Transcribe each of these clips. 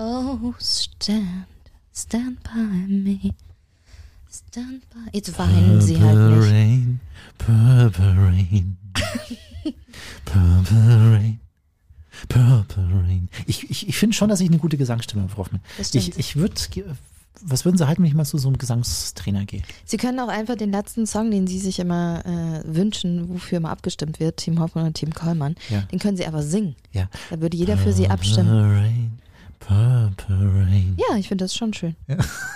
Oh, stand, stand by me. Stand by. Jetzt weinen sie halt Purple nicht. Rain, Purple Rain, Purple Rain, Purple Rain. Ich, ich, ich finde schon, dass ich eine gute Gesangsstimme. Das stimmt. Ich, ich würde, was würden Sie halten, wenn ich mal zu so einem Gesangstrainer gehe? Sie können auch einfach den letzten Song, den Sie sich immer äh, wünschen, wofür immer abgestimmt wird, Team Hoffmann oder Team Kollmann, Ja. den können Sie einfach singen. Ja. Da würde jeder für Sie abstimmen. Purple Rain, Purple Rain. Ja, ich finde das schon schön.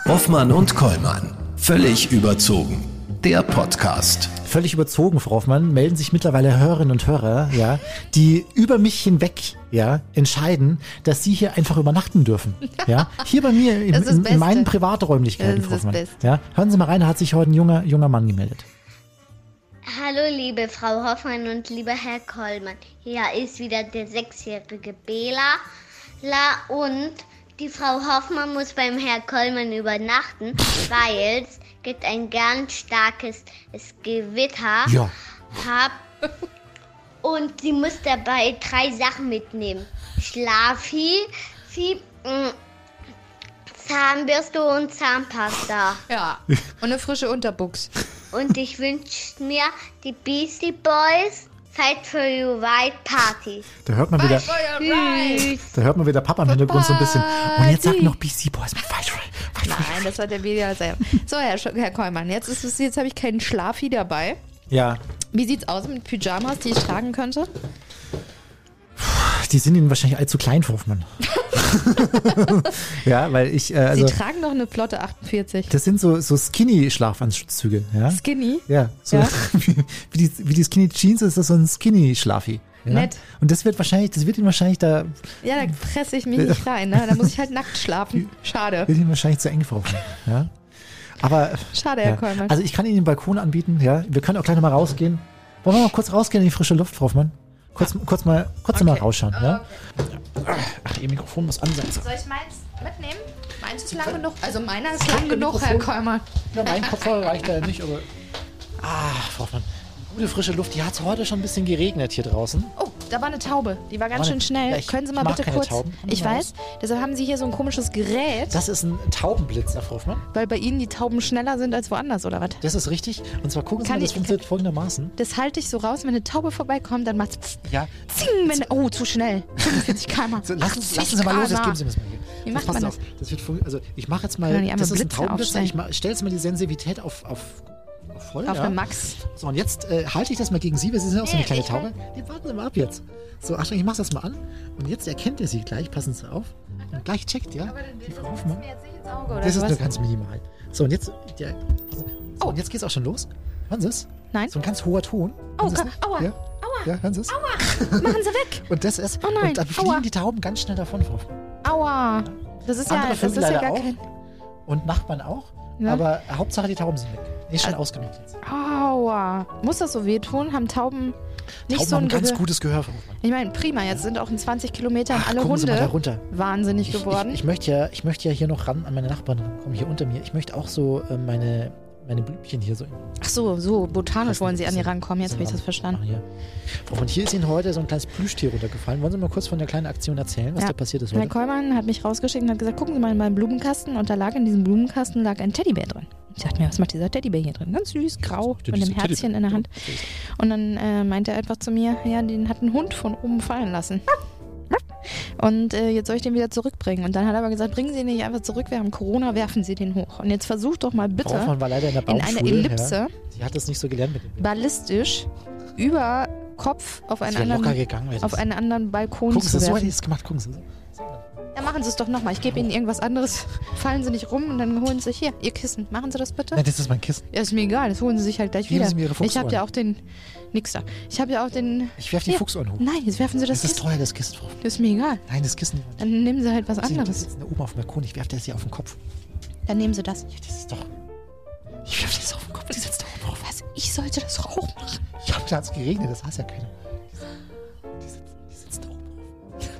Hoffmann und Kollmann. Völlig überzogen. Der Podcast. Völlig überzogen, Frau Hoffmann, melden sich mittlerweile Hörerinnen und Hörer, ja, die über mich hinweg, ja, entscheiden, dass sie hier einfach übernachten dürfen. Ja, hier bei mir in, Das ist das in, in meinen. Privaträumlichkeiten, Das ist Frau das Hoffmann. Beste. Ja, hören Sie mal rein, da hat sich heute ein junger, junger Mann gemeldet. Hallo liebe Frau Hoffmann und lieber Herr Kollmann. Hier ist wieder der sechsjährige Bela La und die Frau Hoffmann muss beim Herr Kollmann übernachten, weil es gibt ein ganz starkes Gewitter. Ja. Hab und sie muss dabei drei Sachen mitnehmen. Schlafi, Fi, mm, Zahnbürste und Zahnpasta. Ja. Und eine frische Unterbuchs. Und ich wünsche mir die Beastie Boys Fight for You White Party. Da hört man wieder, da hört man wieder Papa im Hintergrund so ein bisschen. Und jetzt sagt noch BC Boys mit Fight for Fight for Nein, das war der Video selber. So, Herr, Sch- Herr Kollmann, jetzt, ist es, jetzt habe ich keinen Schlafi dabei. Ja, Wie sieht's aus mit Pyjamas, die ich tragen könnte? die sind Ihnen wahrscheinlich allzu klein, Frau Hoffmann. ja, weil ich, äh, also, Sie tragen doch eine Flotte 48. das sind so, so Skinny-Schlafanzüge, ja. Skinny. Ja, so Ja. Wie, wie, die, wie die Skinny Jeans ist das so ein Skinny Schlafi. Ja? Nett. Und das wird wahrscheinlich, das wird ihm wahrscheinlich da, Ja, da presse ich mich nicht rein. Ne? Da muss ich halt nackt schlafen. Schade. wird ihm wahrscheinlich zu eng vorkommen. Ja. Aber, Schade, Herr ja. Kollmann. also ich kann Ihnen den Balkon anbieten, ja. Wir können auch gleich nochmal rausgehen. Wollen wir mal kurz rausgehen in die frische Luft, Frau Hoffmann? Kurz, kurz mal, kurz noch mal rausschauen, ja. Ach, Ihr Mikrofon muss an sein. Soll ich meins mitnehmen? Meins ist lang genug. Also meiner ist lang genug, Herr Kollmann. Ja, mein Kopfhörer reicht da nicht, aber. Ah, Frau Hoffmann. Gute frische Luft. Die hat heute schon ein bisschen geregnet hier draußen. Oh, da war eine Taube. Die war ganz schön schnell. Ich Können Sie mal bitte kurz. Tauben. Ich weiß, deshalb haben Sie hier so ein komisches Gerät, Das ist ein Taubenblitzer, Frau Hoffmann. weil bei Ihnen die Tauben schneller sind als woanders, oder was? Das ist richtig. Und zwar gucken Sie Kann mal, das ich- funktioniert folgendermaßen. Das halte ich so raus, wenn eine Taube vorbeikommt, dann macht's pff, Ja. zing, wenn, oh, zu schnell. 45 km. So, lassen, lassen Sie mal los, jetzt geben Sie mir das mal hier. Wie macht passen man Sie auf. Das wird also ich mache jetzt Kann mal, das ist ein Blitze Taubenblitzer. Ich stelle jetzt mal die Sensitivität auf, auf, auf voll. Auf ja. eine Max. So, und jetzt äh, halte ich das mal gegen Sie, weil Sie sind ja auch so eine kleine Taube. Nee, warten Sie mal ab jetzt. So, Achtung, ich mache das mal an. Und jetzt erkennt er Sie gleich, passen Sie auf. Und gleich checkt, ja. Die Frau Hoffmann. jetzt nicht ins Auge, oder Das ist nur ganz minimal. So, und jetzt, der, so, Oh. und jetzt geht's auch schon los. Hören Sie es? Nein. So ein ganz hoher Ton. Oh, aua, Ja? aua. Ja, hören Sie es? Machen Sie weg. Und das ist, Oh nein, und dann fliegen aua. die Tauben ganz schnell davon, Frau Hoffmann. Aua. Das ist ja, Andere das ist ja gar auch. kein. Und Nachbarn auch. Ja. Aber Hauptsache die Tauben sind weg. Ist schon Also- ausgenutzt jetzt. Aua. Muss das so wehtun? Haben Tauben nicht Tauben so haben ein ganz Gehör? gutes Gehör. Ich meine, prima, jetzt sind auch in 20 Kilometern Ach, alle Hunde wahnsinnig Ich, ich, geworden. ich, möchte ja, ich möchte ja hier noch ran an meine Nachbarn kommen, hier unter mir. Ich möchte auch so äh, meine, meine Blümchen hier so. Ach so, so botanisch wollen Sie an ihr rankommen. Jetzt habe ich das verstanden. Hier. Hoffmann, hier ist Ihnen heute so ein kleines Plüschtier runtergefallen. Wollen Sie mal kurz von der kleinen Aktion erzählen, was Ja. da passiert ist Herr heute? Kollmann hat mich rausgeschickt und hat gesagt, gucken Sie mal in meinen Blumenkasten. Und da lag in diesem Blumenkasten lag ein Teddybär drin. Ich dachte mir, was macht dieser Teddybär hier drin? Ganz süß, grau, mit einem Herzchen Teddybär. in der Hand. Und dann äh, meinte er einfach zu mir, ja, den hat ein Hund von oben fallen lassen. Und äh, jetzt soll ich den wieder zurückbringen. Und dann hat er aber gesagt, bringen Sie ihn nicht einfach zurück, wir haben Corona, werfen Sie den hoch. Und jetzt versucht doch mal bitte war leider in der in einer Ellipse Ja. Sie hat das nicht so gelernt mit dem ballistisch über Kopf auf einen Sie anderen, gegangen. auf einen anderen Balkon Gucken Sie, zu so hätte werfen. ich es gemacht. Gucken Sie. Ja, machen Sie es doch nochmal. Ich gebe Ihnen irgendwas anderes. Fallen Sie nicht rum und dann holen Sie sich hier Ihr Kissen. Machen Sie das bitte? Nein, das ist mein Kissen. Ja, ist mir egal. Das holen Sie sich halt gleich Geben wieder. Sie mir Ihre ich habe ja auch den. Nix da. Ich habe ja auch den. Ich werfe die. Fuchsohren hoch. Nein, jetzt werfen Sie das, Das ist teuer, das Kissen, Hoffmann. Das ist mir egal. Nein, das Kissen. Dann nehmen Sie halt was Sie, das anderes. sitzt da oben auf dem Balkon. Ich werfe das hier auf den Kopf. Dann nehmen Sie das. Ja, das ist doch. Ich werfe das auf den Kopf. Die sitzt da oben drauf. Was? Ich sollte das auch machen. Ich habe da hat's geregnet, das heißt ja keiner.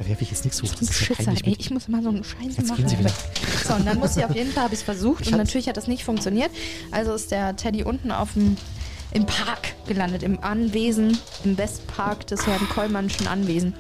Da werfe ich jetzt nichts hoch. Das ist ja peinlich Ey, ich muss mal so einen Scheiße Jetzt machen. gehen Sie wieder. So, und dann muss ich auf jeden Fall, habe ich es versucht Ich und natürlich hat das nicht funktioniert. Also ist der Teddy unten auf dem, im Park gelandet, im Anwesen, im Westpark des Herrn Kollmannschen Anwesen.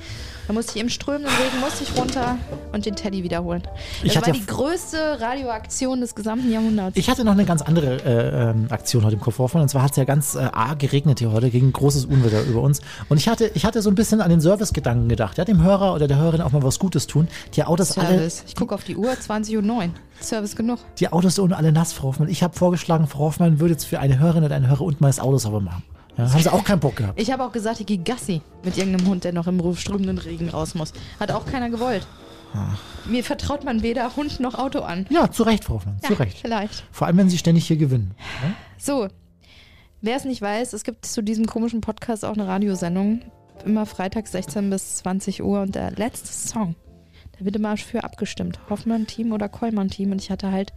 Da musste ich im strömenden Regen musste ich runter und den Teddy wiederholen. Das war ja die größte Radioaktion des gesamten Jahrhunderts. Ich hatte noch eine ganz andere äh, ähm, Aktion heute im Kopf offen. Und zwar hat es ja ganz äh, arg geregnet hier heute, gegen großes Unwetter über uns. Und ich hatte, ich hatte so ein bisschen an den Servicegedanken gedacht. Ja, dem Hörer oder der Hörerin auch mal was Gutes tun. Die Autos alle, Service. Ich gucke auf die Uhr, 20.09 Uhr. Service genug. die Autos ohne alle nass, Frau Hoffmann. Ich habe vorgeschlagen, Frau Hoffmann würde jetzt für eine Hörerin oder einen Hörer unten mal das Auto sauber machen. Ja, haben sie auch keinen Bock gehabt. Ich habe auch gesagt, ich gehe Gassi mit irgendeinem Hund, der noch im strömenden Regen raus muss. Hat auch keiner gewollt. Mir vertraut man weder Hund noch Auto an. Ja, zu Recht, Frau Hoffmann, zu Ja, Recht. Vielleicht. Vor allem, wenn sie ständig hier gewinnen. So, wer es nicht weiß, es gibt zu diesem komischen Podcast auch eine Radiosendung. Immer freitags 16 bis 20 Uhr und der letzte Song, da wird immer für abgestimmt. Hoffmann-Team oder Kollmann-Team. Und ich hatte halt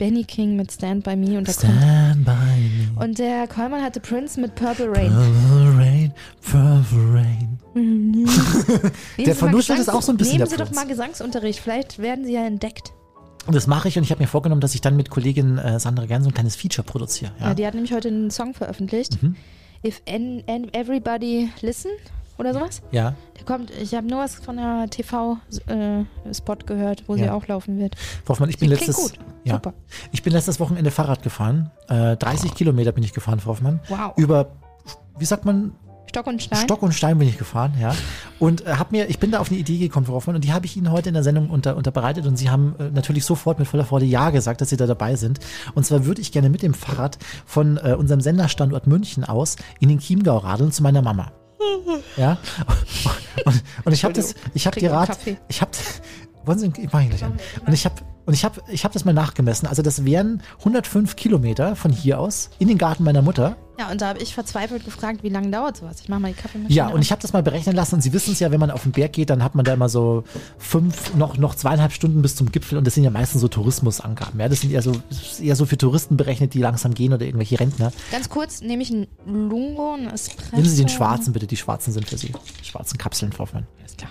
Benny King mit Stand By Me und da kommt. Stand by me. Und der Kollmann hatte Prince mit Purple Rain. Purple Rain, Purple Rain. Nehmen Der vernuschelt es auch so ein bisschen, Nehmen Sie doch mal Gesangsunterricht. Vielleicht werden Sie ja entdeckt. Und das mache ich und ich habe mir vorgenommen, dass ich dann mit Kollegin äh, Sandra Gern so ein kleines Feature produziere. Ja. Ja? die hat nämlich heute einen Song veröffentlicht. Mhm. If everybody listen oder sowas. ja. Der kommt, ich habe nur was von der TV-Spot gehört, wo sie Ja. auch laufen wird. Frau Hoffmann, ich bin Sie letztes, gut. Ja, Super. ich bin letztes Wochenende Fahrrad gefahren. Äh, 30 Kilometer bin ich gefahren, Frau Hoffmann. Wow. Über, wie sagt man, Stock und Stein. Stock und Stein bin ich gefahren, ja. Und äh, hab mir, ich bin da auf eine Idee gekommen, Frau Hoffmann, und die habe ich Ihnen heute in der Sendung unter, unterbreitet und Sie haben äh, natürlich sofort mit voller Freude Ja gesagt, dass Sie da dabei sind. Und zwar würde ich gerne mit dem Fahrrad von äh, unserem Senderstandort München aus in den Chiemgau radeln zu meiner Mama. Ja. Und, und ich habe das, ich habe die Rat, ich habe, wollen Sie, ich mache ihn gleich an. Und ich habe, und ich habe, ich habe das mal nachgemessen. Also das wären 105 Kilometer von hier aus in den Garten meiner Mutter. Ja, und da habe ich verzweifelt gefragt, wie lange dauert sowas? Ich mache mal die Kaffeemaschine Ja, und an. ich habe das mal berechnen lassen und Sie wissen es ja, wenn man auf den Berg geht, dann hat man da immer so fünf, noch, noch zweieinhalb Stunden bis zum Gipfel und das sind ja meistens so Tourismusangaben. Ja, das sind eher so, eher so für Touristen berechnet, die langsam gehen oder irgendwelche Rentner. Ganz kurz, nehme ich einen Lungo, einen Espresso. Nehmen Sie den schwarzen bitte, die schwarzen sind für Sie. Die schwarzen Kapseln, Frau Hoffmann. Alles klar.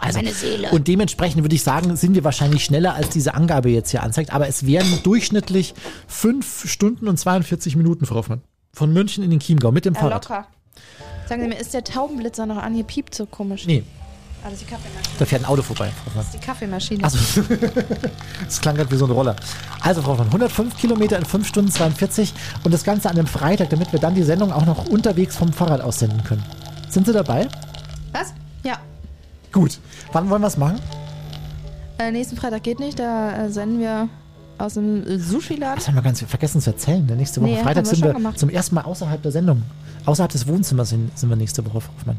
Also, Meine Seele. Und dementsprechend würde ich sagen, sind wir wahrscheinlich schneller, als diese Angabe jetzt hier anzeigt. Aber es wären durchschnittlich fünf Stunden und 42 Minuten, Frau Hoffmann. Von München in den Chiemgau mit dem Ja, Fahrrad. locker. Sagen Sie mir, ist der Taubenblitzer noch an? Hier piept so komisch. Nee, Ah, das ist die Kaffeemaschine. da fährt ein Auto vorbei, Frau Hoffmann. Das ist die Kaffeemaschine. Also, das klang gerade wie so ein Roller. Also, Frau Hoffmann, 105 Kilometer in 5 Stunden 42 und das Ganze an einem Freitag, damit wir dann die Sendung auch noch unterwegs vom Fahrrad aussenden können. Sind Sie dabei? Was? Ja. Gut. Wann wollen wir es machen? Äh, nächsten Freitag geht nicht, da äh, senden wir aus dem äh, Sushi-Laden. Das haben wir ganz vergessen zu erzählen. ne? Nächste Woche Nee, Freitag wir sind wir gemacht. zum ersten Mal außerhalb der Sendung. Außerhalb des Wohnzimmers sind, sind wir nächste Woche, Frau Hoffmann.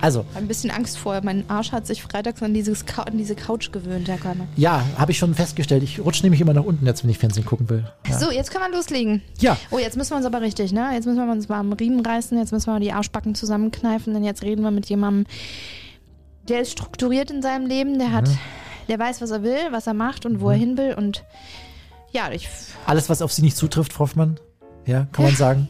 Also, ein bisschen Angst vor. Mein Arsch hat sich freitags an, dieses an diese Couch gewöhnt, Herr Körner. ja, habe ich schon festgestellt. Ich rutsche nämlich immer nach unten jetzt, wenn ich Fernsehen gucken will. Ja. So, jetzt können wir loslegen. Ja. Oh, jetzt müssen wir uns aber richtig, ne? Jetzt müssen wir uns mal am Riemen reißen, jetzt müssen wir die Arschbacken zusammenkneifen, denn jetzt reden wir mit jemandem, der ist strukturiert in seinem Leben, der hat, Mhm. der weiß, was er will, was er macht und wo er hin will und ja, ich Alles, was auf Sie nicht zutrifft, Frau Hoffmann, ja, kann man sagen.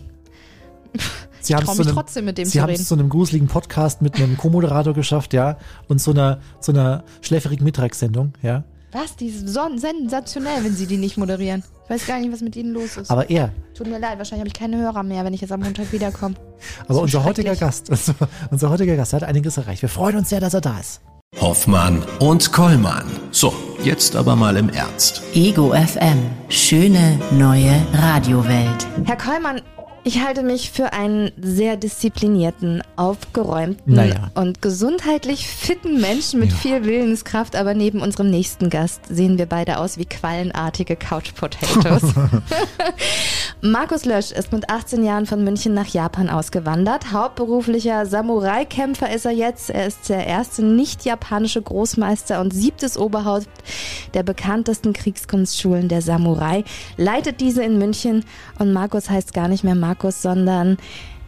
Sie haben traue es mich zu einem, trotzdem mit dem Sie zu haben es zu einem gruseligen Podcast mit einem Co-Moderator geschafft, ja, und so einer, so einer schläferigen Mittagssendung, ja. Was? Die ist sensationell, wenn sie die nicht moderieren. Ich weiß gar nicht, was mit ihnen los ist. Aber er, Tut mir leid, wahrscheinlich habe ich keine Hörer mehr, wenn ich jetzt am Montag wiederkomme. aber So unser heutiger. Gast, unser, unser heutiger Gast hat einiges erreicht. Wir freuen uns sehr, dass er da ist. Hoffmann und Kollmann. So, jetzt aber mal im Ernst. Ego FM. Schöne neue Radiowelt. Herr Kollmann, ich halte mich für einen sehr disziplinierten, aufgeräumten Naja. und gesundheitlich fitten Menschen mit Ja. viel Willenskraft, aber neben unserem nächsten Gast sehen wir beide aus wie quallenartige Couch Potatoes. Markus Lösch ist mit 18 Jahren von München nach Japan ausgewandert. Hauptberuflicher Samurai-Kämpfer ist er jetzt. Er ist der erste nicht-japanische Großmeister und siebtes Oberhaupt der bekanntesten Kriegskunstschulen der Samurai. Leitet diese in München und Markus heißt gar nicht mehr Markus, sondern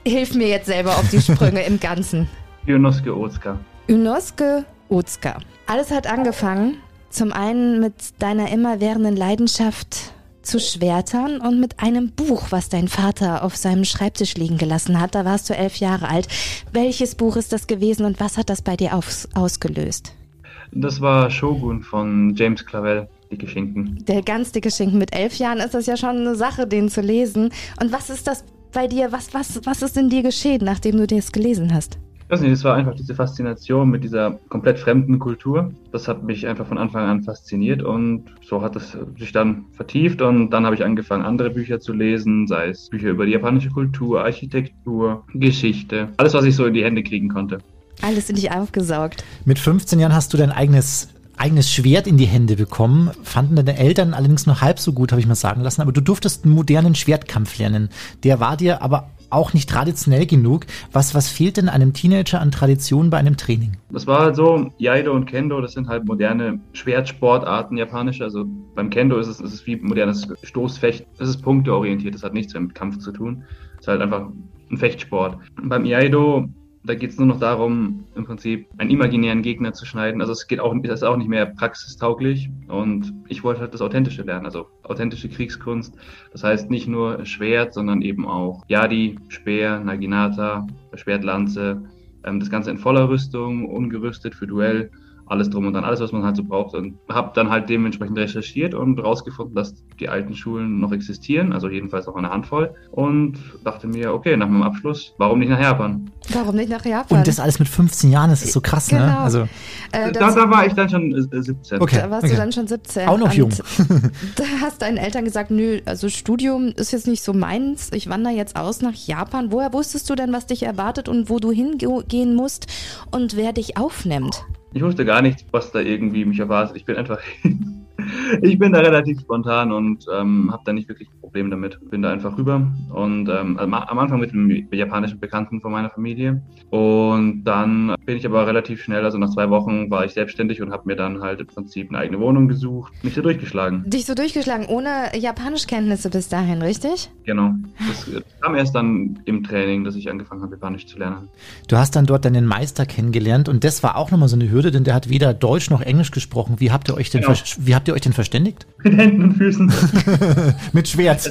hilf mir jetzt selber auf die Sprünge im Ganzen. Ionosuke Otsuka. Unosuke Otsuka. Alles hat angefangen, zum einen mit deiner immerwährenden Leidenschaft zu Schwertern und mit einem Buch, was dein Vater auf seinem Schreibtisch liegen gelassen hat. Da warst du elf Jahre alt. Welches Buch ist das gewesen und was hat das bei dir aus ausgelöst? Das war Shogun von James Clavell, die Geschenken. Der ganz dicke Schinken. Mit elf Jahren ist das ja schon eine Sache, den zu lesen. Und was ist das bei dir? Was, was, was ist in dir geschehen, nachdem du das gelesen hast? Ich weiß nicht, es war einfach diese Faszination mit dieser komplett fremden Kultur. Das hat mich einfach von Anfang an fasziniert und so hat es sich dann vertieft und dann habe ich angefangen, andere Bücher zu lesen, sei es Bücher über die japanische Kultur, Architektur, Geschichte, alles, was ich so in die Hände kriegen konnte. Alles in dich aufgesaugt. Mit 15 Jahren hast du dein eigenes eigenes Schwert in die Hände bekommen, fanden deine Eltern allerdings nur halb so gut, habe ich mal sagen lassen, aber du durftest einen modernen Schwertkampf lernen. Der war dir aber auch nicht traditionell genug. Was, was fehlt denn einem Teenager an Tradition bei einem Training? Das war halt so, Jaido und Kendo, das sind halt moderne Schwertsportarten japanische. Also beim Kendo ist es, ist es wie modernes Stoßfecht. Es ist punkteorientiert, das hat nichts mit Kampf zu tun. Es ist halt einfach ein Fechtsport. Beim Iaido da geht es nur noch darum, im Prinzip einen imaginären Gegner zu schneiden. Also es geht auch, das ist auch nicht mehr praxistauglich. Und ich wollte halt das Authentische lernen, also authentische Kriegskunst. Das heißt nicht nur Schwert, sondern eben auch Yadi, Speer, Naginata, Schwertlanze. Ähm, das Ganze in voller Rüstung, ungerüstet für Duell alles drum und dann, alles, was man halt so braucht. Und habe dann halt dementsprechend recherchiert und rausgefunden, dass die alten Schulen noch existieren, also jedenfalls auch eine Handvoll. Und dachte mir, okay, nach meinem Abschluss, warum nicht nach Japan? Warum nicht nach Japan? Und das alles mit 15 Jahren, das ist so krass, genau. ne? Also, äh, da, da, war ich dann schon äh, 17. Okay. Da warst okay. du dann schon 17. Auch noch jung. da hast deinen Eltern gesagt, nö, also Studium ist jetzt nicht so meins, ich wandere jetzt aus nach Japan. Woher wusstest du denn, was dich erwartet und wo du hingehen musst und wer dich aufnimmt? Ich wusste gar nicht, was da irgendwie mich erwartet. Ich bin einfach, ich bin da relativ spontan und ähm, habe da nicht wirklich Probleme damit. Bin da einfach rüber und ähm, am Anfang mit einem japanischen Bekannten von meiner Familie und dann bin ich aber relativ schnell, also nach zwei Wochen war ich selbstständig und habe mir dann halt im Prinzip eine eigene Wohnung gesucht, mich so durchgeschlagen. Dich so durchgeschlagen, ohne Japanischkenntnisse bis dahin, richtig? Genau. Das kam erst dann im Training, dass ich angefangen habe, Japanisch zu lernen. Du hast dann dort deinen Meister kennengelernt und das war auch nochmal so eine Hürde, denn der hat weder Deutsch noch Englisch gesprochen. Wie habt ihr euch denn, Genau. wie habt ihr euch denn verständigt? Mit Händen und Füßen. Mit Schwert.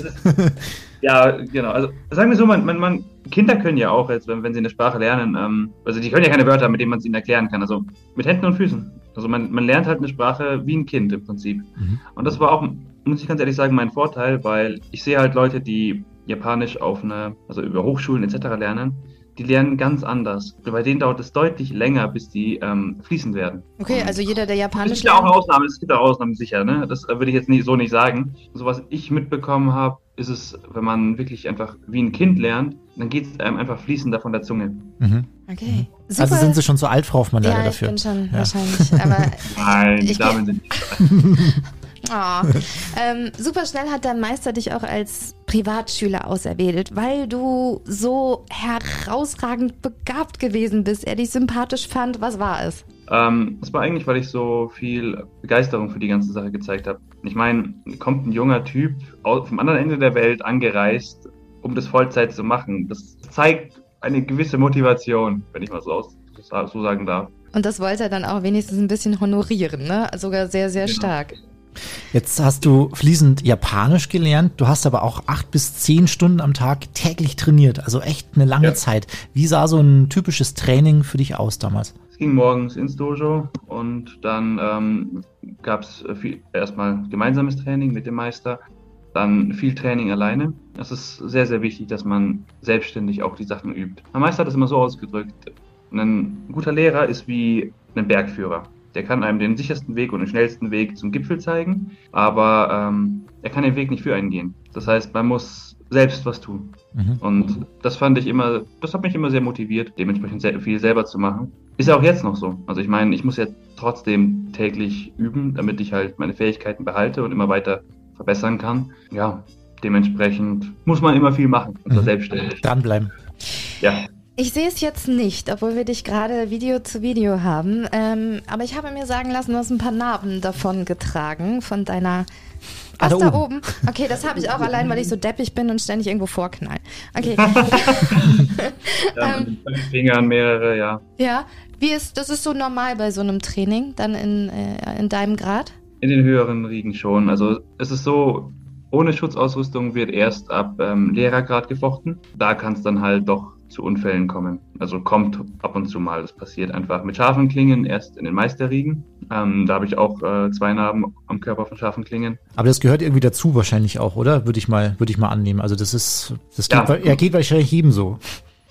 Ja, genau. Also sagen wir so, man, man, man, Kinder können ja auch jetzt, wenn, wenn sie eine Sprache lernen, ähm, also die können ja keine Wörter, mit denen man es ihnen erklären kann. Also mit Händen und Füßen. Also man, man lernt halt eine Sprache wie ein Kind im Prinzip. Mhm. Und das war auch, muss ich ganz ehrlich sagen, mein Vorteil, weil ich sehe halt Leute, die Japanisch auf eine, also über Hochschulen etc. lernen, die lernen ganz anders. Bei denen dauert es deutlich länger, bis die ähm, fließend werden. Okay, also jeder, der Es Japanisch gibt ja auch. Ausnahmen, es gibt auch Ausnahmen sicher, ne? Das äh, würde ich jetzt nicht, so nicht sagen. So was ich mitbekommen habe, ist es, wenn man wirklich einfach wie ein Kind lernt, dann geht es einem einfach fließender von der Zunge. Mhm. Okay. Super. Also sind sie schon so alt, Frau Hoffmann, leider ja, ich dafür. bin schon Ja. wahrscheinlich. Aber Nein, die Ich- Damen sind nicht. Oh. ähm, super schnell hat dein Meister dich auch als Privatschüler auserwählt, weil du so herausragend begabt gewesen bist, er dich sympathisch fand. Was war es? Ähm, das war eigentlich, weil ich so viel Begeisterung für die ganze Sache gezeigt habe. Ich meine, kommt ein junger Typ vom anderen Ende der Welt angereist, um das Vollzeit zu machen. Das zeigt eine gewisse Motivation, wenn ich mal so, aus, so sagen darf. Und das wollte er dann auch wenigstens ein bisschen honorieren, ne? Sogar sehr, sehr Genau. stark. Jetzt hast du fließend Japanisch gelernt, du hast aber auch acht bis zehn Stunden am Tag täglich trainiert, also echt eine lange Ja. Zeit. Wie sah so ein typisches Training für dich aus damals? Es ging morgens ins Dojo und dann ähm, gab es erstmal gemeinsames Training mit dem Meister, dann viel Training alleine. Es ist sehr, sehr wichtig, dass man selbstständig auch die Sachen übt. Mein Meister hat das immer so ausgedrückt, ein guter Lehrer ist wie ein Bergführer. Der kann einem den sichersten Weg und den schnellsten Weg zum Gipfel zeigen, aber ähm, er kann den Weg nicht für einen gehen. Das heißt, man muss selbst was tun. Mhm. Und das fand ich immer, das hat mich immer sehr motiviert, dementsprechend sehr viel selber zu machen. Ist ja auch jetzt noch so. Also ich meine, ich muss ja trotzdem täglich üben, damit ich halt meine Fähigkeiten behalte und immer weiter verbessern kann. Ja, dementsprechend muss man immer viel machen, also Mhm. selbstständig. Dranbleiben. Ja. Ich sehe es jetzt nicht, obwohl wir dich gerade Video zu Video haben. Ähm, aber ich habe mir sagen lassen, du hast ein paar Narben davon getragen von deiner. Ah, Was da da oben. oben? Okay, das habe ich auch allein, weil ich so deppig bin und ständig irgendwo vorknall. Okay. ja mit den fünf Fingern mehrere, ja. ja, wie ist das ist so normal bei so einem Training, dann in, äh, in deinem Grad? In den höheren Riegen schon. Also es ist so, ohne Schutzausrüstung wird erst ab ähm, Lehrergrad gefochten. Da kann es dann halt doch zu Unfällen kommen. Also kommt ab und zu mal. Das passiert einfach mit scharfen Klingen erst in den Meisterriegen. Ähm, da habe ich auch äh, zwei Narben am Körper von scharfen Klingen. Aber das gehört irgendwie dazu wahrscheinlich auch, oder? Würde ich mal, würde ich mal annehmen. Also das ist, das geht, Ja. er geht wahrscheinlich jedem so.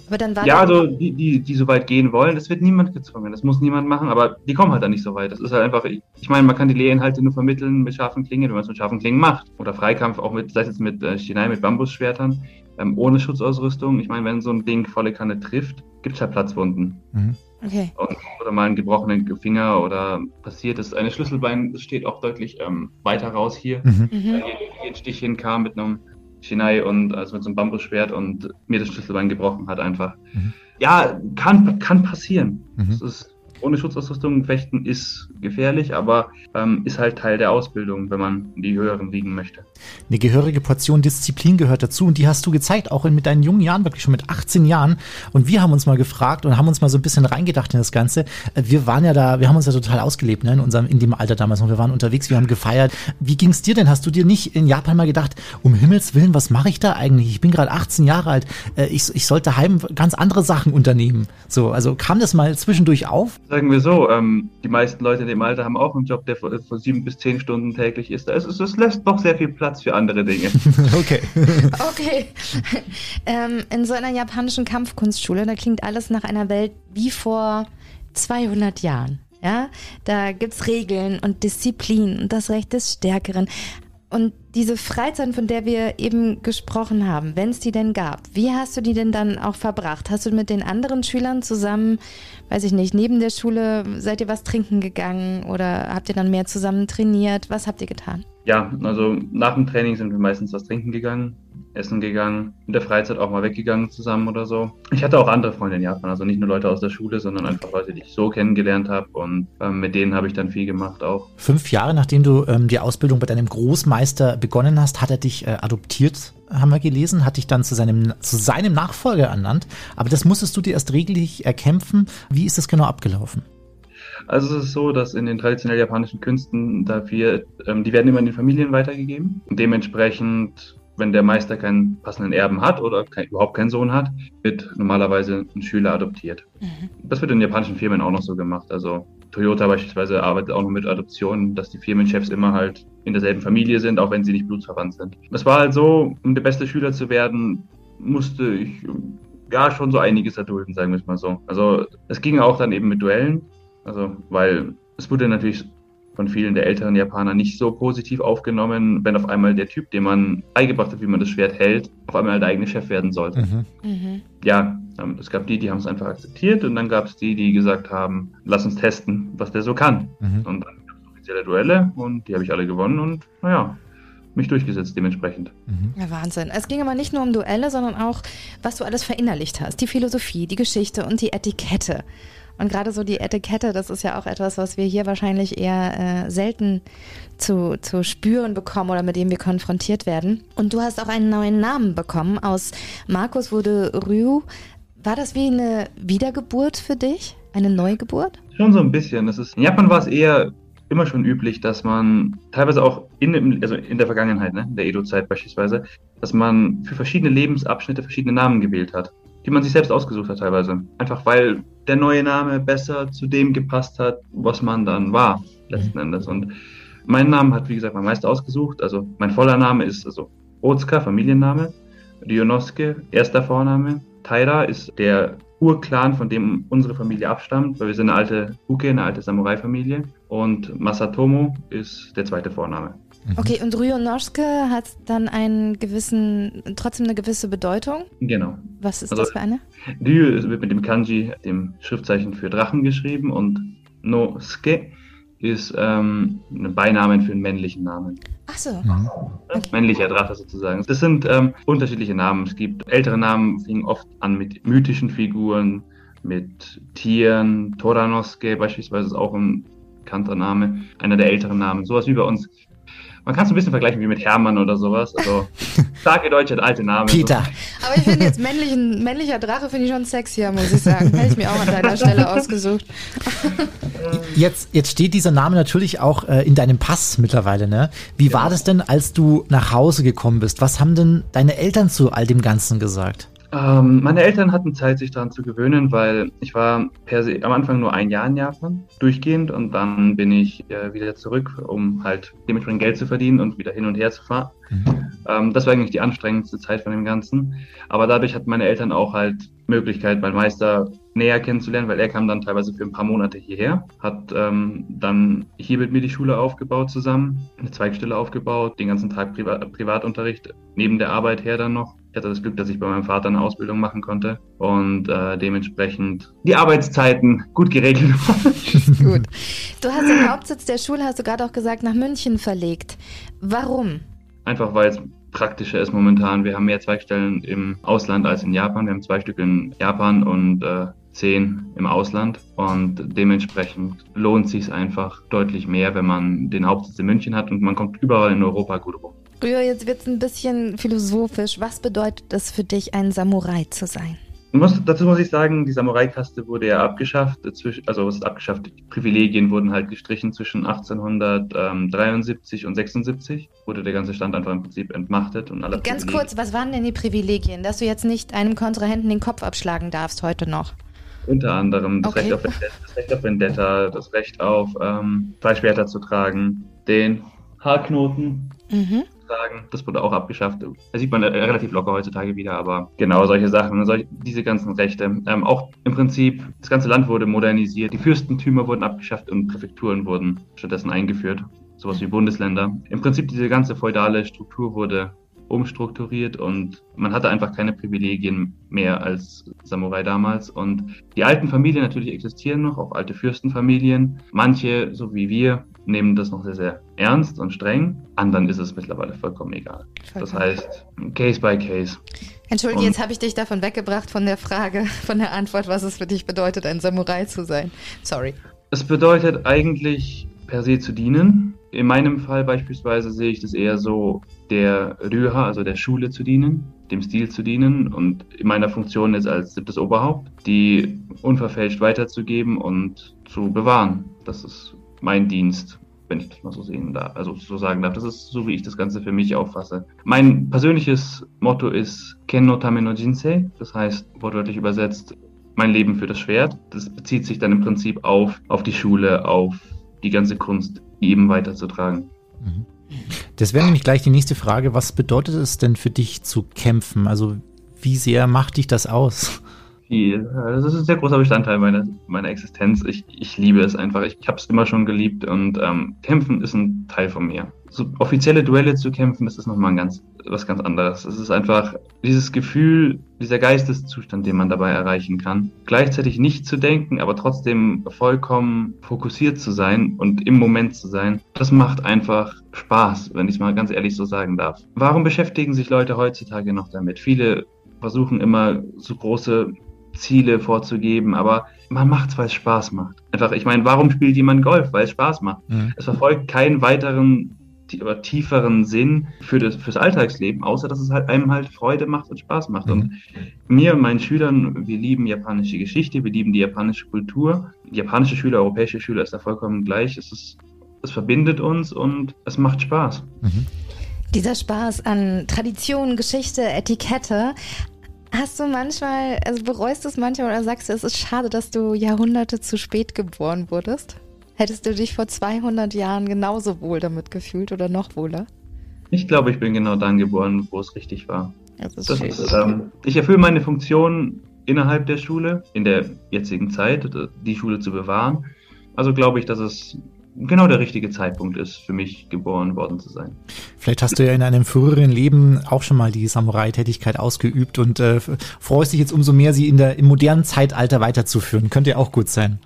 Aber dann war Ja, also die, die, die so weit gehen wollen, das wird niemand gezwungen, das muss niemand machen, aber die kommen halt dann nicht so weit. Das ist halt einfach, ich ich meine, man kann die Lehrinhalte nur vermitteln mit scharfen Klingen, wenn man es mit scharfen Klingen macht. Oder Freikampf auch mit, sei es jetzt mit äh, Shinai, mit Bambusschwertern, ähm, ohne Schutzausrüstung. Ich meine, wenn so ein Ding volle Kanne trifft, gibt es halt Platzwunden. Mhm. Okay. Und, oder mal einen gebrochenen Finger oder passiert ist. Eine Schlüsselbein, das steht auch deutlich ähm, weiter raus hier. Mhm. Mhm. Weil hier, hier ein Stich hinkam mit einem Shinai und also mit so einem Bambusschwert und mir das Schlüsselbein gebrochen hat einfach. Mhm. Ja, kann, kann passieren. Mhm. Es ist, ohne Schutzausrüstung fechten ist gefährlich, aber ähm, ist halt Teil der Ausbildung, wenn man in die höheren liegen möchte. Eine gehörige Portion Disziplin gehört dazu und die hast du gezeigt, auch in, mit deinen jungen Jahren, wirklich schon mit 18 Jahren. Und wir haben uns mal gefragt und haben uns mal so ein bisschen reingedacht in das Ganze. Äh, Wir waren ja da, wir haben uns ja total ausgelebt, ne, in unserem, in dem Alter damals noch. Wir waren unterwegs, wir haben gefeiert. Wie ging's dir denn? Hast du dir nicht in Japan mal gedacht, um Himmels Willen, was mache ich da eigentlich? Ich bin gerade 18 Jahre alt. Äh, Ich, ich sollte heim ganz andere Sachen unternehmen. So, also kam das mal zwischendurch auf? Sagen wir so, ähm, die meisten Leute in dem Alter haben auch einen Job, der von, von sieben bis zehn Stunden täglich ist. Es, es, es lässt doch sehr viel Platz für andere Dinge. okay. Okay. ähm, in so einer japanischen Kampfkunstschule, da klingt alles nach einer Welt wie vor 200 Jahren. Ja, da gibt's Regeln und Disziplin und das Recht des Stärkeren. Und diese Freizeit, von der wir eben gesprochen haben, wenn es die denn gab, wie hast du die denn dann auch verbracht? Hast du mit den anderen Schülern zusammen, weiß ich nicht, neben der Schule, seid ihr was trinken gegangen oder habt ihr dann mehr zusammen trainiert? Was habt ihr getan? Ja, also nach dem Training sind wir meistens was trinken gegangen, essen gegangen, in der Freizeit auch mal weggegangen zusammen oder so. Ich hatte auch andere Freunde in Japan, also nicht nur Leute aus der Schule, sondern einfach Leute, die ich so kennengelernt habe und ähm, mit denen habe ich dann viel gemacht auch. Fünf Jahre nachdem du ähm, die Ausbildung bei deinem Großmeister begonnen hast, hat er dich äh, adoptiert, haben wir gelesen, hat dich dann zu seinem, zu seinem Nachfolger ernannt. Aber das musstest du dir erst regelmäßig erkämpfen. Wie ist das genau abgelaufen? Also es ist so, dass in den traditionell japanischen Künsten, da wir, ähm, die werden immer in den Familien weitergegeben. Und dementsprechend, wenn der Meister keinen passenden Erben hat oder kein, überhaupt keinen Sohn hat, wird normalerweise ein Schüler adoptiert. Das wird in japanischen Firmen auch noch so gemacht. Also Toyota beispielsweise arbeitet auch noch mit Adoptionen, dass die Firmenchefs immer halt in derselben Familie sind, auch wenn sie nicht blutsverwandt sind. Es war halt so, um der beste Schüler zu werden, musste ich ja schon so einiges erdulden, sagen wir es mal so. Also es ging auch dann eben mit Duellen, also weil es wurde natürlich von vielen der älteren Japaner nicht so positiv aufgenommen, wenn auf einmal der Typ, dem man beigebracht hat, wie man das Schwert hält, auf einmal der eigene Chef werden sollte Mhm. ja, ähm, es gab die, die haben es einfach akzeptiert und dann gab es die, die gesagt haben, lass uns testen, was der so kann. Mhm. Und dann gab es offizielle Duelle und die habe ich alle gewonnen und naja, mich durchgesetzt dementsprechend. Mhm. Ja, Wahnsinn. Es ging aber nicht nur um Duelle, sondern auch, was du alles verinnerlicht hast. Die Philosophie, die Geschichte und die Etikette. Und gerade so die Etikette, das ist ja auch etwas, was wir hier wahrscheinlich eher äh, selten zu, zu spüren bekommen oder mit dem wir konfrontiert werden. Und du hast auch einen neuen Namen bekommen. Aus Markus wurde Ryu. War das wie eine Wiedergeburt für dich? Eine Neugeburt? Schon so ein bisschen. Das ist, in Japan war es eher immer schon üblich, dass man teilweise auch in, also in der Vergangenheit, ne, in der Edo-Zeit beispielsweise, dass man für verschiedene Lebensabschnitte verschiedene Namen gewählt hat, die man sich selbst ausgesucht hat teilweise. Einfach weil der neue Name besser zu dem gepasst hat, was man dann war, letzten Endes. Und mein Name hat, wie gesagt, mein Meister ausgesucht. Also mein voller Name ist also Otsuka, Familienname, Ryonosuke, erster Vorname, Taira ist der Urclan, von dem unsere Familie abstammt, weil wir sind eine alte Uke, eine alte Samurai-Familie. Und Masatomo ist der zweite Vorname. Okay, und Ryonosuke hat dann einen gewissen, trotzdem eine gewisse Bedeutung. Genau. Was ist Also- das für eine? Ryu wird mit dem Kanji, dem Schriftzeichen für Drachen geschrieben und No-Ske ist ähm, ein Beinamen für einen männlichen Namen. Ach so. Mhm. Männlicher Drache sozusagen. Das sind ähm, unterschiedliche Namen. Es gibt ältere Namen, fingen oft an mit mythischen Figuren, mit Tieren. Toranosuke beispielsweise ist auch ein bekannter Name, einer der älteren Namen. Sowas wie bei uns. Man kann es ein bisschen vergleichen wie mit Hermann oder sowas. Also starke deutsche alte Namen. Peter. Aber ich finde jetzt männlichen, männlicher Drache finde ich schon sexier, muss ich sagen. Hätte ich mir auch an deiner Stelle ausgesucht. Jetzt, jetzt steht dieser Name natürlich auch äh, in deinem Pass mittlerweile, ne? Wie war das denn, als du nach Hause gekommen bist? Was haben denn deine Eltern zu all dem Ganzen gesagt? Ähm, meine Eltern hatten Zeit, sich daran zu gewöhnen, weil ich war per se am Anfang nur ein Jahr in Japan, durchgehend, und dann bin ich äh, wieder zurück, um halt dementsprechend Geld zu verdienen und wieder hin und her zu fahren. Ähm, das war eigentlich die anstrengendste Zeit von dem Ganzen. Aber dadurch hatten meine Eltern auch halt Möglichkeit, meinen Meister näher kennenzulernen, weil er kam dann teilweise für ein paar Monate hierher, hat ähm, dann hier mit mir die Schule aufgebaut zusammen, eine Zweigstelle aufgebaut, den ganzen Tag Priva Privatunterricht neben der Arbeit her dann noch. Ich hatte das Glück, dass ich bei meinem Vater eine Ausbildung machen konnte und äh, dementsprechend die Arbeitszeiten gut geregelt waren. gut. Du hast den Hauptsitz der Schule, hast du gerade auch gesagt, nach München verlegt. Warum? Einfach weil es praktischer ist momentan. Wir haben mehr Zweigstellen im Ausland als in Japan. Wir haben zwei Stück in Japan und äh, zehn im Ausland. Und dementsprechend lohnt sich einfach deutlich mehr, wenn man den Hauptsitz in München hat und man kommt überall in Europa gut rum. Ja, jetzt wird es ein bisschen philosophisch. Was bedeutet es für dich, ein Samurai zu sein? Muss, dazu muss ich sagen, die Samurai-Kaste wurde ja abgeschafft. Also was ist abgeschafft? Die Privilegien wurden halt gestrichen zwischen 1873 und 76. Wurde der ganze Stand einfach im Prinzip entmachtet und alle. Ganz kurz, was waren denn die Privilegien, dass du jetzt nicht einem Kontrahenten den Kopf abschlagen darfst heute noch? Unter anderem das, okay. Recht, auf Vendetta, das Recht auf Vendetta, das Recht auf ähm, zwei Schwerter zu tragen, den Haarknoten. Mhm sagen. Das wurde auch abgeschafft. Das sieht man äh, relativ locker heutzutage wieder, aber genau solche Sachen, solche, diese ganzen Rechte. Ähm, auch im Prinzip, das ganze Land wurde modernisiert. Die Fürstentümer wurden abgeschafft und Präfekturen wurden stattdessen eingeführt. Sowas wie Bundesländer. Im Prinzip diese ganze feudale Struktur wurde umstrukturiert und man hatte einfach keine Privilegien mehr als Samurai damals. Und die alten Familien natürlich existieren noch, auch alte Fürstenfamilien. Manche, so wie wir, nehmen das noch sehr, sehr ernst und streng. Anderen ist es mittlerweile vollkommen egal. Vollkommen. Das heißt, Case by Case. Entschuldige, und jetzt habe ich dich davon weggebracht von der Frage, von der Antwort, was es für dich bedeutet, ein Samurai zu sein. Sorry. Es bedeutet eigentlich per se zu dienen. In meinem Fall beispielsweise sehe ich das eher so, der Rüha, also der Schule zu dienen, dem Stil zu dienen und in meiner Funktion ist als siebtes Oberhaupt, die unverfälscht weiterzugeben und zu bewahren. Das ist mein Dienst, wenn ich das mal so sehen darf, also so sagen darf. Das ist so, wie ich das Ganze für mich auffasse. Mein persönliches Motto ist Ken no Tame no Jinsei, das heißt wortwörtlich übersetzt mein Leben für das Schwert. Das bezieht sich dann im Prinzip auf, auf die Schule, auf die ganze Kunst eben weiterzutragen. Mhm. Das wäre nämlich gleich die nächste Frage. Was bedeutet es denn für dich zu kämpfen? Also wie sehr macht dich das aus? Viel. Das ist ein sehr großer Bestandteil meiner, meiner Existenz. Ich, ich liebe es einfach. Ich, ich habe es immer schon geliebt und ähm, Kämpfen ist ein Teil von mir. So offizielle Duelle zu kämpfen, das ist nochmal ganz, was ganz anderes. Es ist einfach dieses Gefühl, dieser Geisteszustand, den man dabei erreichen kann. Gleichzeitig nicht zu denken, aber trotzdem vollkommen fokussiert zu sein und im Moment zu sein. Das macht einfach Spaß, wenn ich es mal ganz ehrlich so sagen darf. Warum beschäftigen sich Leute heutzutage noch damit? Viele versuchen immer so große Ziele vorzugeben, aber man macht es, weil es Spaß macht. Einfach, ich meine, warum spielt jemand Golf? Weil es Spaß macht. Mhm. Es verfolgt keinen weiteren oder tieferen Sinn für das, fürs Alltagsleben, außer dass es halt einem halt Freude macht und Spaß macht. Mhm. Und mir und meinen Schülern, wir lieben japanische Geschichte, wir lieben die japanische Kultur. Japanische Schüler, europäische Schüler ist da vollkommen gleich. Es, ist, es verbindet uns und es macht Spaß. Mhm. Dieser Spaß an Tradition, Geschichte, Etikette Hast du manchmal, also bereust du es manchmal oder sagst du, es ist schade, dass du Jahrhunderte zu spät geboren wurdest? Hättest du dich vor 200 Jahren genauso wohl damit gefühlt oder noch wohler? Ich glaube, ich bin genau dann geboren, wo es richtig war. Das ist das ist, ähm, ich erfülle meine Funktion innerhalb der Schule, in der jetzigen Zeit, die Schule zu bewahren. Also glaube ich, dass es genau der richtige Zeitpunkt ist, für mich geboren worden zu sein. Vielleicht hast du ja in einem früheren Leben auch schon mal die Samurai-Tätigkeit ausgeübt und äh, freust dich jetzt umso mehr, sie in der, im modernen Zeitalter weiterzuführen. Könnte ja auch gut sein.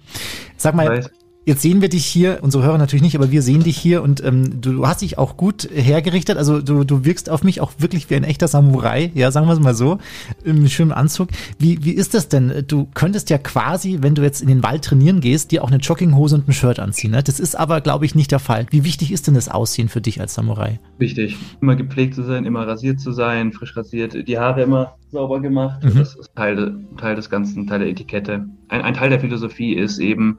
Sag mal, Jetzt sehen wir dich hier, unsere Hörer natürlich nicht, aber wir sehen dich hier und ähm, du hast dich auch gut hergerichtet. Also du, du wirkst auf mich auch wirklich wie ein echter Samurai, ja, sagen wir es mal so, im schönen Anzug. Wie, wie ist das denn? Du könntest ja quasi, wenn du jetzt in den Wald trainieren gehst, dir auch eine Jogginghose und ein Shirt anziehen. Ne? Das ist aber, glaube ich, nicht der Fall. Wie wichtig ist denn das Aussehen für dich als Samurai? Wichtig. Immer gepflegt zu sein, immer rasiert zu sein, frisch rasiert, die Haare immer sauber gemacht. Mhm. Das ist Teil, Teil des Ganzen, Teil der Etikette. Ein, ein Teil der Philosophie ist eben,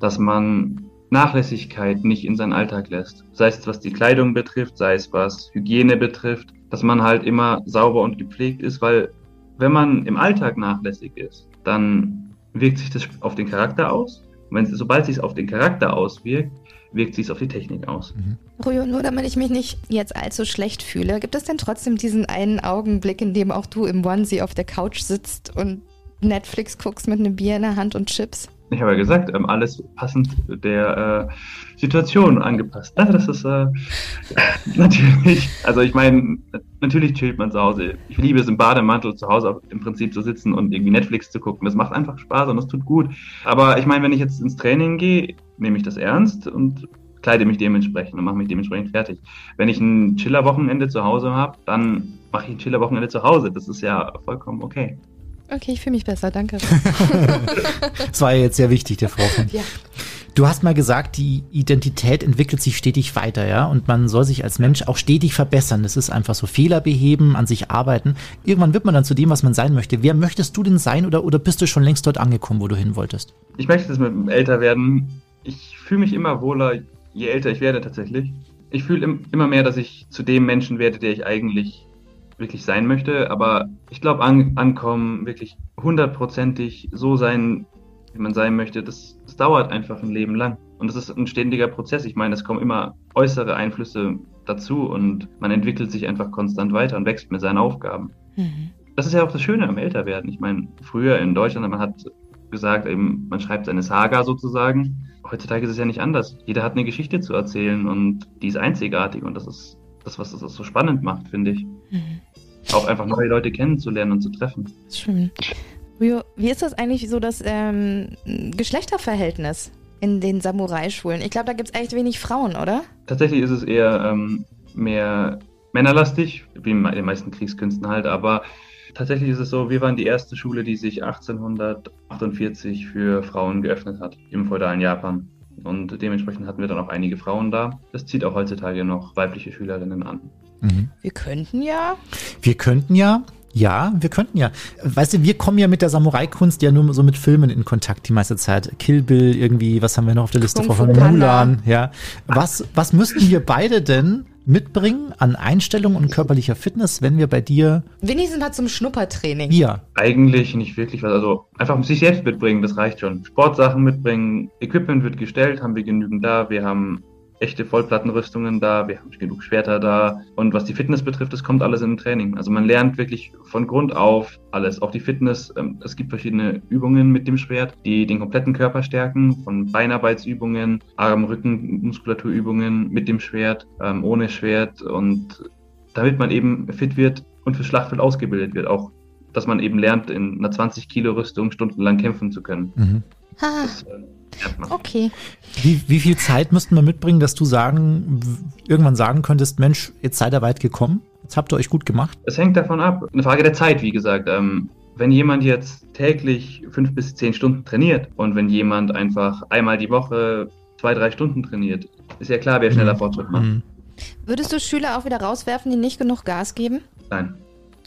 dass man Nachlässigkeit nicht in seinen Alltag lässt. Sei es was die Kleidung betrifft, sei es was Hygiene betrifft, dass man halt immer sauber und gepflegt ist, weil wenn man im Alltag nachlässig ist, dann wirkt sich das auf den Charakter aus. wenn, sobald sich es auf den Charakter auswirkt, wirkt sich auf die Technik aus. Rujo, nur damit ich mich nicht jetzt allzu schlecht fühle, gibt es denn trotzdem diesen einen Augenblick, in dem auch du im Onesie auf der Couch sitzt und Netflix guckst mit einem Bier in der Hand und Chips? Ich habe ja gesagt, ähm, alles passend der äh, Situation angepasst. Ja, das ist äh, natürlich, also ich meine, natürlich chillt man zu Hause. Ich liebe es im Bademantel zu Hause im Prinzip zu sitzen und irgendwie Netflix zu gucken. Das macht einfach Spaß und das tut gut. Aber ich meine, wenn ich jetzt ins Training gehe, nehme ich das ernst und kleide mich dementsprechend und mache mich dementsprechend fertig. Wenn ich ein Chiller-Wochenende zu Hause habe, dann mache ich ein Chiller-Wochenende zu Hause. Das ist ja vollkommen okay. Okay, ich fühle mich besser, danke. Das war ja jetzt sehr wichtig, der Vorfall. Ja. Du hast mal gesagt, die Identität entwickelt sich stetig weiter, ja, und man soll sich als Mensch auch stetig verbessern. Das ist einfach so Fehler beheben, an sich arbeiten. Irgendwann wird man dann zu dem, was man sein möchte. Wer möchtest du denn sein oder, oder bist du schon längst dort angekommen, wo du hin wolltest? Ich möchte das mit dem Älterwerden. Ich fühle mich immer wohler, je älter ich werde tatsächlich. Ich fühle im, immer mehr, dass ich zu dem Menschen werde, der ich eigentlich wirklich sein möchte. Aber ich glaube, an, ankommen, wirklich hundertprozentig so sein, wie man sein möchte, das, das dauert einfach ein Leben lang. Und das ist ein ständiger Prozess. Ich meine, es kommen immer äußere Einflüsse dazu und man entwickelt sich einfach konstant weiter und wächst mit seinen Aufgaben. Mhm. Das ist ja auch das Schöne am Älterwerden. Ich meine, früher in Deutschland, man hat gesagt, eben, man schreibt seine Saga sozusagen. Heutzutage ist es ja nicht anders. Jeder hat eine Geschichte zu erzählen und die ist einzigartig und das ist das, was das so spannend macht, finde ich. Mhm. Auch einfach neue Leute kennenzulernen und zu treffen. Schön. Wie ist das eigentlich so das ähm, Geschlechterverhältnis in den Samurai-Schulen? Ich glaube, da gibt es echt wenig Frauen, oder? Tatsächlich ist es eher ähm, mehr männerlastig, wie in den meisten Kriegskünsten halt, aber tatsächlich ist es so, wir waren die erste Schule, die sich 1848 für Frauen geöffnet hat im feudalen Japan. Und dementsprechend hatten wir dann auch einige Frauen da. Das zieht auch heutzutage noch weibliche Schülerinnen an. Wir könnten ja. Wir könnten ja, ja, wir könnten ja. Weißt du, wir kommen ja mit der Samurai-Kunst ja nur so mit Filmen in Kontakt die meiste Zeit. Kill Bill irgendwie, was haben wir noch auf der Liste Kung Fu von Panda. Mulan, ja. Was, was müssten wir beide denn mitbringen an Einstellung und körperlicher Fitness, wenn wir bei dir, Wenigstens mal zum Schnuppertraining. ja, Eigentlich nicht wirklich was. Also einfach sich selbst mitbringen, das reicht schon. Sportsachen mitbringen, Equipment wird gestellt, haben wir genügend da. Wir haben echte Vollplattenrüstungen da, wir haben genug Schwerter da. Und was die Fitness betrifft, das kommt alles in Training. Also man lernt wirklich von Grund auf alles. Auch die Fitness, ähm, es gibt verschiedene Übungen mit dem Schwert, die den kompletten Körper stärken, von Beinarbeitsübungen, Arm, Rücken, Muskulaturübungen mit dem Schwert, ähm, ohne Schwert und damit man eben fit wird und fürs Schlachtfeld ausgebildet wird. Auch, dass man eben lernt, in einer 20 Kilo Rüstung stundenlang kämpfen zu können. mhm. Das äh. Okay. Wie, wie viel Zeit müssten wir mitbringen, dass du sagen, irgendwann sagen könntest, Mensch, jetzt seid ihr weit gekommen, jetzt habt ihr euch gut gemacht? Es hängt davon ab. Eine Frage der Zeit, wie gesagt. Ähm, wenn jemand jetzt täglich fünf bis zehn Stunden trainiert und wenn jemand einfach einmal die Woche zwei, drei Stunden trainiert, ist ja klar, wer schneller Fortschritt macht. Mhm. Würdest du Schüler auch wieder rauswerfen, die nicht genug Gas geben? Nein.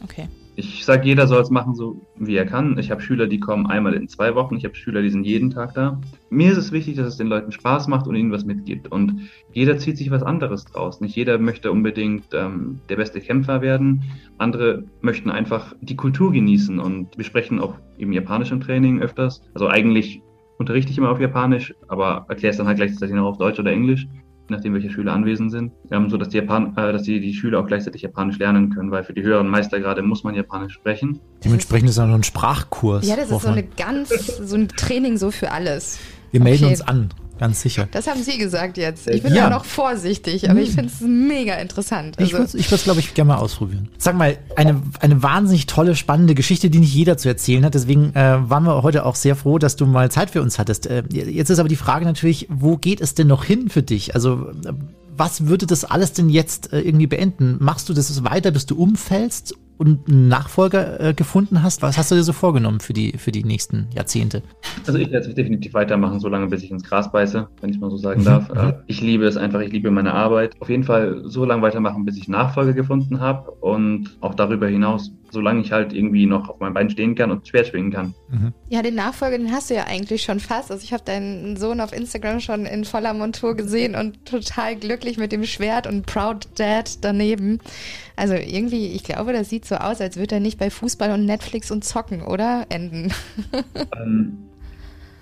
Okay. Ich sage, jeder soll es machen, so wie er kann. Ich habe Schüler, die kommen einmal in zwei Wochen. Ich habe Schüler, die sind jeden Tag da. Mir ist es wichtig, dass es den Leuten Spaß macht und ihnen was mitgibt. Und jeder zieht sich was anderes draus. Nicht jeder möchte unbedingt ähm, der beste Kämpfer werden. Andere möchten einfach die Kultur genießen. Und wir sprechen auch im japanischen Training öfters. Also eigentlich unterrichte ich immer auf Japanisch, aber erkläre es dann halt gleichzeitig noch auf Deutsch oder Englisch nachdem welche Schüler anwesend sind, ähm, so dass die, Japan äh, dass die, die Schüler auch gleichzeitig Japanisch lernen können, weil für die höheren Meistergrade muss man Japanisch sprechen. Dementsprechend ist auch noch ein Sprachkurs. Ja, das ist so eine ganz, so ein Training so für alles. Wir melden Okay. uns an, ganz sicher. Das haben Sie gesagt jetzt. Ich bin Ja. noch vorsichtig, aber ich finde es mega interessant. Ich Also, würde es, ich glaube ich, gerne mal ausprobieren. Sag mal, eine, eine wahnsinnig tolle, spannende Geschichte, die nicht jeder zu erzählen hat. Deswegen äh, waren wir heute auch sehr froh, dass du mal Zeit für uns hattest. Äh, jetzt ist aber die Frage natürlich, wo geht es denn noch hin für dich? Also, äh, was würde das alles denn jetzt äh, irgendwie beenden? Machst du das weiter, bis du umfällst und einen Nachfolger äh, gefunden hast? Was hast du dir so vorgenommen für die, für die nächsten Jahrzehnte? Also ich werde es definitiv weitermachen, solange bis ich ins Gras beiße, wenn ich mal so sagen Mhm, darf. mhm. Äh, Ich liebe es einfach, ich liebe meine Arbeit. Auf jeden Fall so lange weitermachen, bis ich Nachfolger gefunden habe und auch darüber hinaus, solange ich halt irgendwie noch auf meinem Bein stehen kann und Schwert schwingen kann. ja, den Nachfolger, den hast du ja eigentlich schon fast. Also ich habe deinen Sohn auf Instagram schon in voller Montur gesehen und total glücklich mit dem Schwert und Proud Dad daneben. Also irgendwie, ich glaube, das sieht so aus, als würde er nicht bei Fußball und Netflix und Zocken, oder? Enden. Ähm,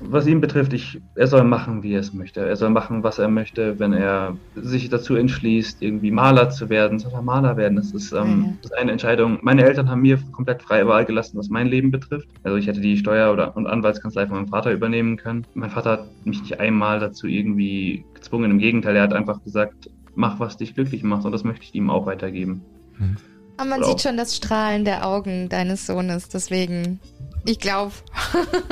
was ihn betrifft, ich, er soll machen, wie er es möchte. Er soll machen, was er möchte. Wenn er sich dazu entschließt, irgendwie Maler zu werden, soll er Maler werden. Das ist, ähm, Ja. das ist eine Entscheidung. Meine Eltern haben mir komplett freie Wahl gelassen, was mein Leben betrifft. Also ich hätte die Steuer- oder, und Anwaltskanzlei von meinem Vater übernehmen können. Mein Vater hat mich nicht einmal dazu irgendwie gezwungen. Im Gegenteil, er hat einfach gesagt, mach, was dich glücklich macht. Und das möchte ich ihm auch weitergeben. Aber man Oder sieht auch- schon das Strahlen der Augen deines Sohnes, deswegen, ich glaube,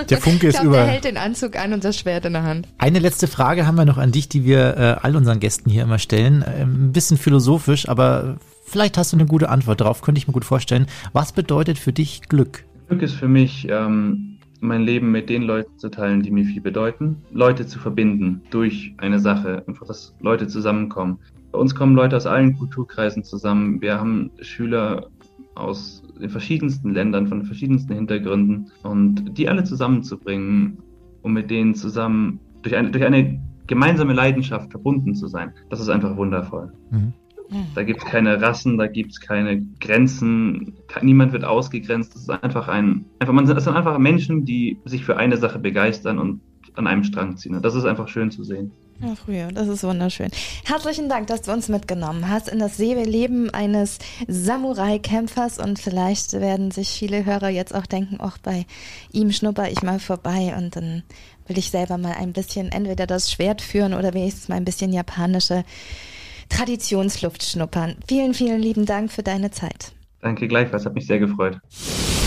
Der Funke ist glaub, der über. hält den Anzug an und das Schwert in der Hand. Eine letzte Frage haben wir noch an dich, die wir äh, all unseren Gästen hier immer stellen. Ähm, ein bisschen philosophisch, aber vielleicht hast du eine gute Antwort darauf, könnte ich mir gut vorstellen. Was bedeutet für dich Glück? Glück ist für mich, ähm, mein Leben mit den Leuten zu teilen, die mir viel bedeuten, Leute zu verbinden durch eine Sache, einfach, dass Leute zusammenkommen. Bei uns kommen Leute aus allen Kulturkreisen zusammen. Wir haben Schüler aus den verschiedensten Ländern, von verschiedensten Hintergründen und die alle zusammenzubringen, um mit denen zusammen durch eine, durch eine gemeinsame Leidenschaft verbunden zu sein, das ist einfach wundervoll. Mhm. Da gibt es keine Rassen, da gibt es keine Grenzen, niemand wird ausgegrenzt. Es ist einfach ein, einfach, man, es sind einfach Menschen, die sich für eine Sache begeistern und an einem Strang ziehen. Und das ist einfach schön zu sehen. Ja, früher, das ist wunderschön. Herzlichen Dank, dass du uns mitgenommen hast in das Leben eines Samurai-Kämpfers und vielleicht werden sich viele Hörer jetzt auch denken, ach, bei ihm schnupper ich mal vorbei und dann will ich selber mal ein bisschen entweder das Schwert führen oder wenigstens mal ein bisschen japanische Traditionsluft schnuppern. Vielen, vielen lieben Dank für deine Zeit. Danke gleichfalls, hat mich sehr gefreut.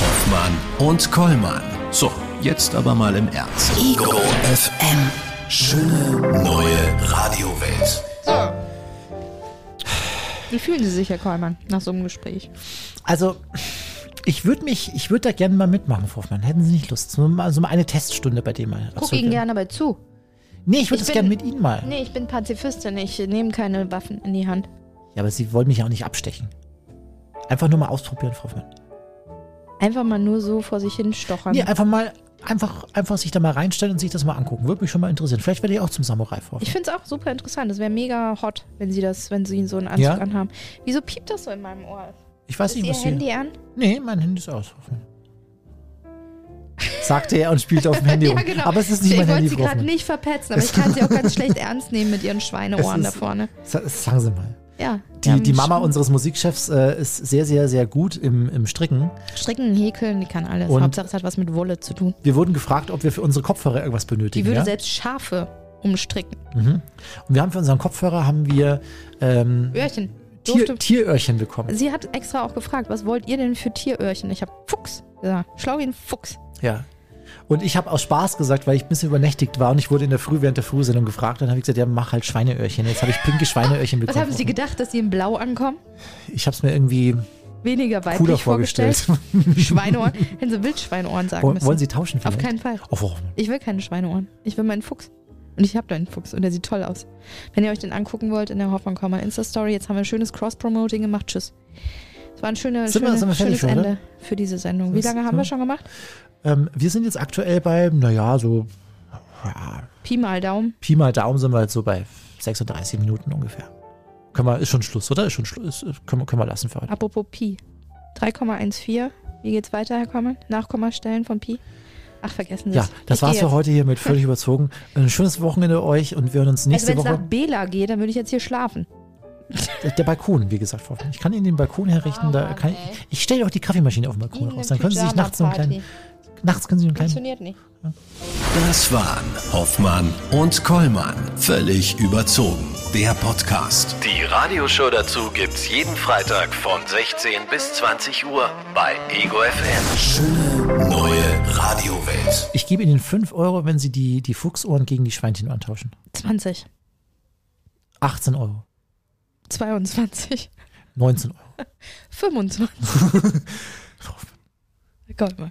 Hoffmann und Kollmann. So, jetzt aber mal im Ernst. Ego FM. Schöne neue Radiowelt. Wie fühlen Sie sich, Herr Kollmann, nach so einem Gespräch? Also, ich würde mich, ich würde da gerne mal mitmachen, Frau Hoffmann. Hätten Sie nicht Lust? So mal, so mal eine Teststunde bei dem mal. Guck absolvieren? Ihnen gerne bei zu. Nee, ich würde Ich es bin- gerne mit Ihnen mal. Nee, ich bin Pazifistin. Ich nehme keine Waffen in die Hand. Ja, aber Sie wollen mich ja auch nicht abstechen. Einfach nur mal ausprobieren, Frau Hoffmann. Einfach mal nur so vor sich hin stochern. Nee, einfach mal, einfach, einfach sich da mal reinstellen und sich das mal angucken. Würde mich schon mal interessieren. Vielleicht werde ich auch zum Samurai, Hoffmann. Ich finde es auch super interessant. Das wäre mega hot, wenn sie das, wenn sie so einen Anzug Ja? anhaben. Wieso piept das so in meinem Ohr? Ich weiß Ist nicht, ihr was Sie... Handy an? Nee, mein Handy ist aus. Sagte er und spielte auf dem Handy rum. Aber es ist nicht ich mein wollte Handy, sie Frau gerade Hoffmann. nicht verpetzen, aber ich kann sie auch ganz schlecht ernst nehmen mit ihren Schweineohren Es da ist- vorne. Sa- Sagen Sie mal. Ja. Die, die Mama Sch- unseres Musikchefs äh, ist sehr, sehr, sehr gut im, im Stricken. Stricken, häkeln, die kann alles. Und- Hauptsache es hat was mit Wolle zu tun. Wir wurden gefragt, ob wir für unsere Kopfhörer irgendwas benötigen. Die würde ja? selbst Schafe umstricken. Mhm. Und wir haben für unseren Kopfhörer haben wir ähm, Öhrchen. Tier, Tieröhrchen bekommen. Sie hat extra auch gefragt, was wollt ihr denn für Tieröhrchen? Ich habe Fuchs gesagt. Schlau wie ein Fuchs. Ja. Und ich habe aus Spaß gesagt, weil ich ein bisschen übernächtigt war und ich wurde in der Früh während der Frühsendung gefragt, dann habe ich gesagt, ja, mach halt Schweineöhrchen. Jetzt habe ich pinke Schweineöhrchen Was bekommen. haben Sie gedacht, dass Sie in Blau ankommen? Ich habe es mir irgendwie Weniger cooler weiblich vorgestellt. vorgestellt. Schweineohren. Hätten Sie Wildschweineohren sagen wollen, müssen. wollen Sie tauschen Auf vielleicht? keinen Fall. Oh, warum? Ich will keine Schweineohren. Ich will meinen Fuchs. Und ich habe da einen Fuchs und der sieht toll aus. Wenn ihr euch den angucken wollt in der Hoffmann Komma Insta-Story, jetzt haben wir ein schönes Cross-Promoting gemacht. Tschüss. Es war ein schöner, Sind wir- schöne, sind wir schönes? Ende für diese Sendung. Wie Das- lange haben wir schon gemacht? Ähm, wir sind jetzt aktuell bei, naja, so ja, Pi mal Daumen. Pi mal Daumen sind wir jetzt so bei 36 Minuten ungefähr. Können wir, ist schon Schluss, oder? Ist schon Schluss. Ist, können, wir- können wir lassen für heute. Apropos Pi. 3,14. Wie geht's weiter, Herr Kommen? Nachkommastellen von Pi? Ach, vergessen Sie Ja, das Ich war's für heute hier mit völlig überzogen. Ein schönes Wochenende euch und wir hören uns Also nächste wenn es nach Woche. Bela geht, dann würde ich jetzt hier schlafen. Der, Balkon, wie gesagt, Frau Hoffmann. Ich kann Ihnen den Balkon herrichten. Oh da Mann, kann ich, ich stelle auch die Kaffeemaschine auf den Balkon Eine raus. Dann können Sie sich nachts so einen kleinen. Nachts können Sie einen kleinen. Funktioniert nicht. Das waren Hoffmann und Kollmann. Völlig überzogen. Der Podcast. Die Radioshow dazu gibt's jeden Freitag von 16 bis 20 Uhr bei Ego FM. Schöne neue Radiowelt. Ich gebe Ihnen 5 Euro, wenn Sie die, die Fuchsohren gegen die Schweinchenohren tauschen. 20. 18 Euro. 22. 19 Euro. 25. Gott mal.